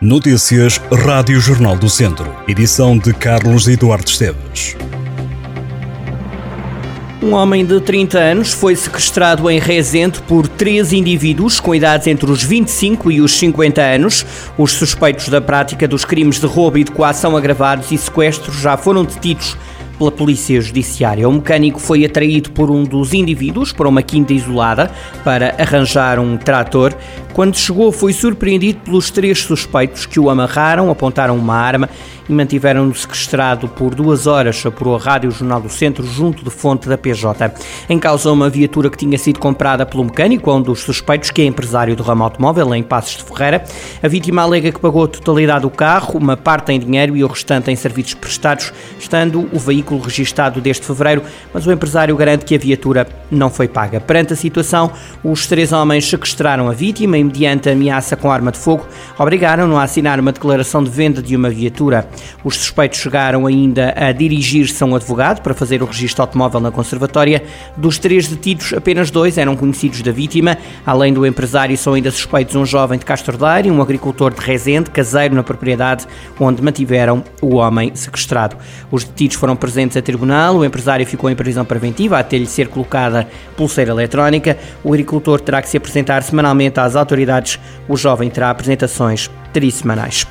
Notícias Rádio Jornal do Centro. Edição de Carlos Eduardo Esteves. Um homem de 30 anos foi sequestrado em Rezende por três indivíduos com idades entre os 25 e os 50 anos. Os suspeitos da prática dos crimes de roubo e de coação agravados e sequestro já foram detidos pela Polícia Judiciária. O mecânico foi atraído por um dos indivíduos para uma quinta isolada para arranjar um trator. Quando chegou, foi surpreendido pelos três suspeitos que o amarraram, apontaram uma arma e mantiveram-no sequestrado por duas horas, apurou a Rádio Jornal do Centro, junto de fonte da PJ. Em causa, uma viatura que tinha sido comprada pelo mecânico, um dos suspeitos, que é empresário do ramo automóvel, em Passos de Ferreira. A vítima alega que pagou a totalidade do carro, uma parte em dinheiro e o restante em serviços prestados, estando o veículo registado desde fevereiro, mas o empresário garante que a viatura não foi paga. Perante a situação, os três homens sequestraram a vítima e, mediante ameaça com arma de fogo, obrigaram-no a assinar uma declaração de venda de uma viatura. Os suspeitos chegaram ainda a dirigir-se a um advogado para fazer o registro automóvel na conservatória. Dos três detidos, apenas dois eram conhecidos da vítima. Além do empresário, são ainda suspeitos um jovem de Castordeiro e um agricultor de Rezende, caseiro na propriedade onde mantiveram o homem sequestrado. Os detidos foram presentes a tribunal. O empresário ficou em prisão preventiva até lhe ser colocada pulseira eletrónica. O agricultor terá que se apresentar semanalmente às autoridades. O jovem terá apresentações trissemanais.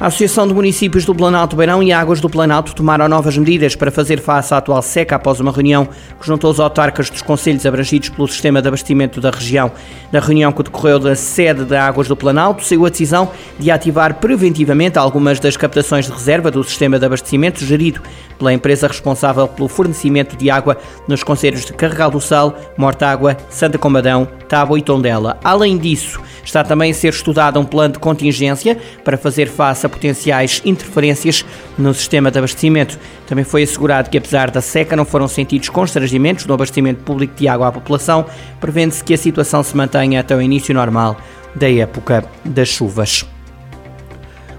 A Associação de Municípios do Planalto Beirão e Águas do Planalto tomaram novas medidas para fazer face à atual seca após uma reunião que juntou os autarcas dos conselhos abrangidos pelo sistema de abastecimento da região. Na reunião que decorreu da sede da Águas do Planalto, saiu a decisão de ativar preventivamente algumas das captações de reserva do sistema de abastecimento gerido pela empresa responsável pelo fornecimento de água nos conselhos de Carregal do Sal, Mortágua, Santa Combadão, Tábua e Tondela. Além disso, está também a ser estudado um plano de contingência para fazer face a potenciais interferências no sistema de abastecimento. Também foi assegurado que, apesar da seca, não foram sentidos constrangimentos no abastecimento público de água à população, prevendo-se que a situação se mantenha até o início normal da época das chuvas.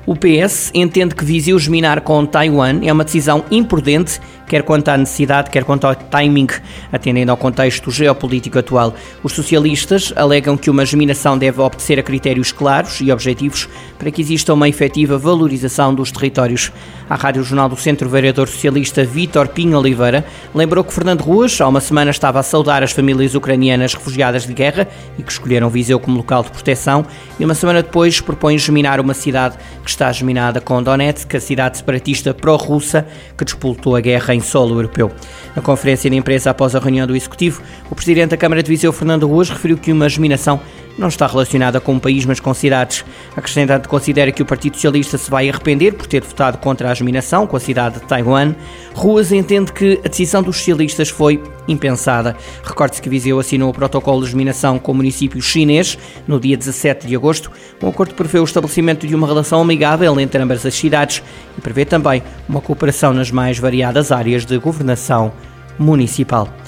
O PS entende que Viseu minar com Taiwan é uma decisão imprudente quer quanto à necessidade, quer quanto ao timing, atendendo ao contexto geopolítico atual. Os socialistas alegam que uma geminação deve obedecer a critérios claros e objetivos para que exista uma efetiva valorização dos territórios. A Rádio Jornal do Centro, o vereador socialista Vítor Pinho Oliveira lembrou que Fernando Ruas, há uma semana, estava a saudar as famílias ucranianas refugiadas de guerra e que escolheram Viseu como local de proteção, e uma semana depois propõe geminar uma cidade que está geminada com Donetsk, a cidade separatista pró-russa que disputou a guerra em solo europeu. Na conferência de imprensa após a reunião do Executivo, o Presidente da Câmara de Viseu, Fernando Ruas, referiu que uma geminação não está relacionada com um país, mas com cidades. Acrescentando considera que o Partido Socialista se vai arrepender por ter votado contra a geminação com a cidade de Taiwan. Ruas entende que a decisão dos socialistas foi impensada. Recorde-se que Viseu assinou o protocolo de geminação com o município chinês no dia 17 de agosto. Um acordo prevê o estabelecimento de uma relação amigável entre ambas as cidades e prevê também uma cooperação nas mais variadas áreas de governação municipal.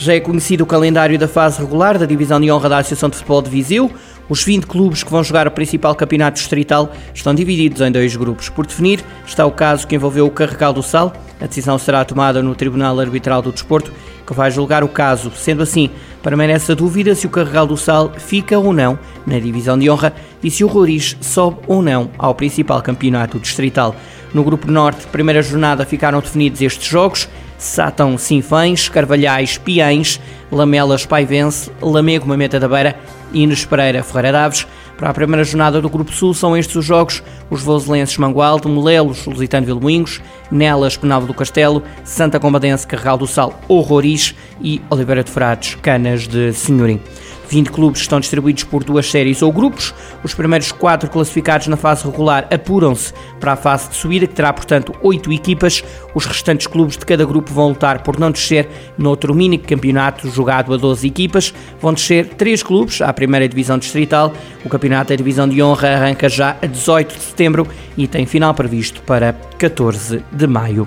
Já é conhecido o calendário da fase regular da Divisão de Honra da Associação de Futebol de Viseu. Os 20 clubes que vão jogar o principal campeonato distrital estão divididos em dois grupos. Por definir, está o caso que envolveu o Carregal do Sal. A decisão será tomada no Tribunal Arbitral do Desporto, que vai julgar o caso. Sendo assim, permanece a dúvida se o Carregal do Sal fica ou não na Divisão de Honra e se o Roriz sobe ou não ao principal campeonato distrital. No Grupo Norte, primeira jornada, ficaram definidos estes jogos. Sátão Sinfães, Carvalhais Piães, Lamelas Paivense, Lamego Mameta da Beira e Inês Pereira Ferreira Daves. Para a primeira jornada do Grupo Sul são estes os jogos, os voselenses Mangualde, Molelos, Lusitano Vilmoinhos, Nelas, Penalvo do Castelo, Santa Combadense, Carregal do Sal, Horroris e Oliveira de Frades, Canas de Senhorim. 20 clubes estão distribuídos por duas séries ou grupos. Os primeiros quatro classificados na fase regular apuram-se para a fase de subida, que terá, portanto, oito equipas. Os restantes clubes de cada grupo vão lutar por não descer no outro mini campeonato jogado a 12 equipas. Vão descer três clubes à primeira divisão distrital. O campeonato da divisão de honra arranca já a 18 de setembro e tem final previsto para 14 de maio.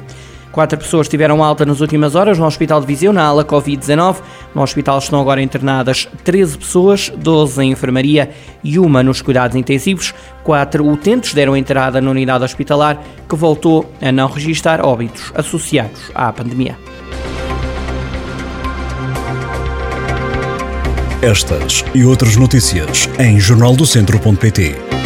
Quatro pessoas tiveram alta nas últimas horas no Hospital de Viseu, na ala Covid-19. No hospital estão agora internadas 13 pessoas, 12 em enfermaria e uma nos cuidados intensivos. Quatro utentes deram entrada na unidade hospitalar, que voltou a não registrar óbitos associados à pandemia. Estas e outras notícias em jornaldocentro.pt.